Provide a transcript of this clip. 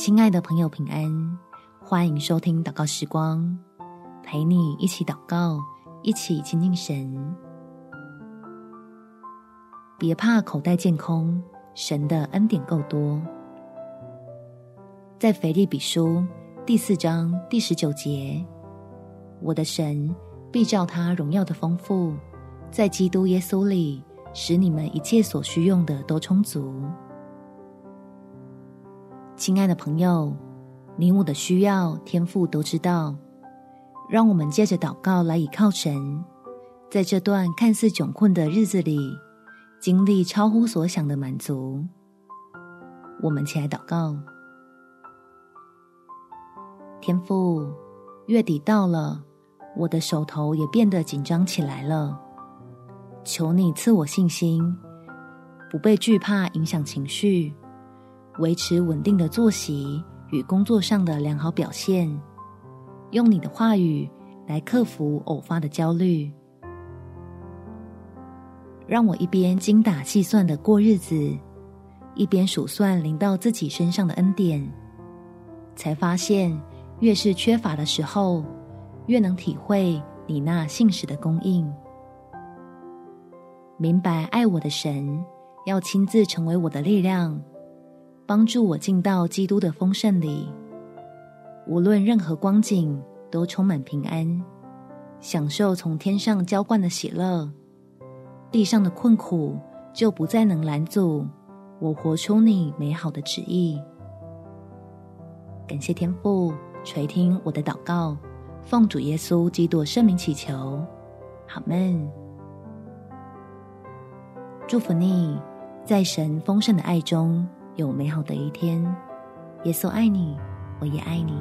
亲爱的朋友，平安！欢迎收听祷告时光，陪你一起祷告，一起亲近神。别怕口袋见空，神的恩典够多。在腓立比书第四章第十九节，我的神必照他荣耀的丰富，在基督耶稣里，使你们一切所需用的都充足。亲爱的朋友，你我的需要，天父都知道。让我们借着祷告来倚靠神，在这段看似窘困的日子里，经历超乎所想的满足。我们起来祷告，天父，月底到了，我的手头也变得紧张起来了。求你赐我信心，不被惧怕影响情绪。维持稳定的作息与工作上的良好表现，用你的话语来克服偶发的焦虑，让我一边精打细算的过日子，一边数算临到自己身上的恩典，才发现越是缺乏的时候，越能体会你那信实的供应，明白爱我的神要亲自成为我的力量。帮助我进到基督的丰盛里，无论任何光景都充满平安，享受从天上浇灌的喜乐，地上的困苦就不再能拦阻我活出你美好的旨意。感谢天父垂听我的祷告，奉主耶稣基督圣名祈求，阿们。祝福你，在神丰盛的爱中。有美好的一天，耶稣爱你，我也爱你。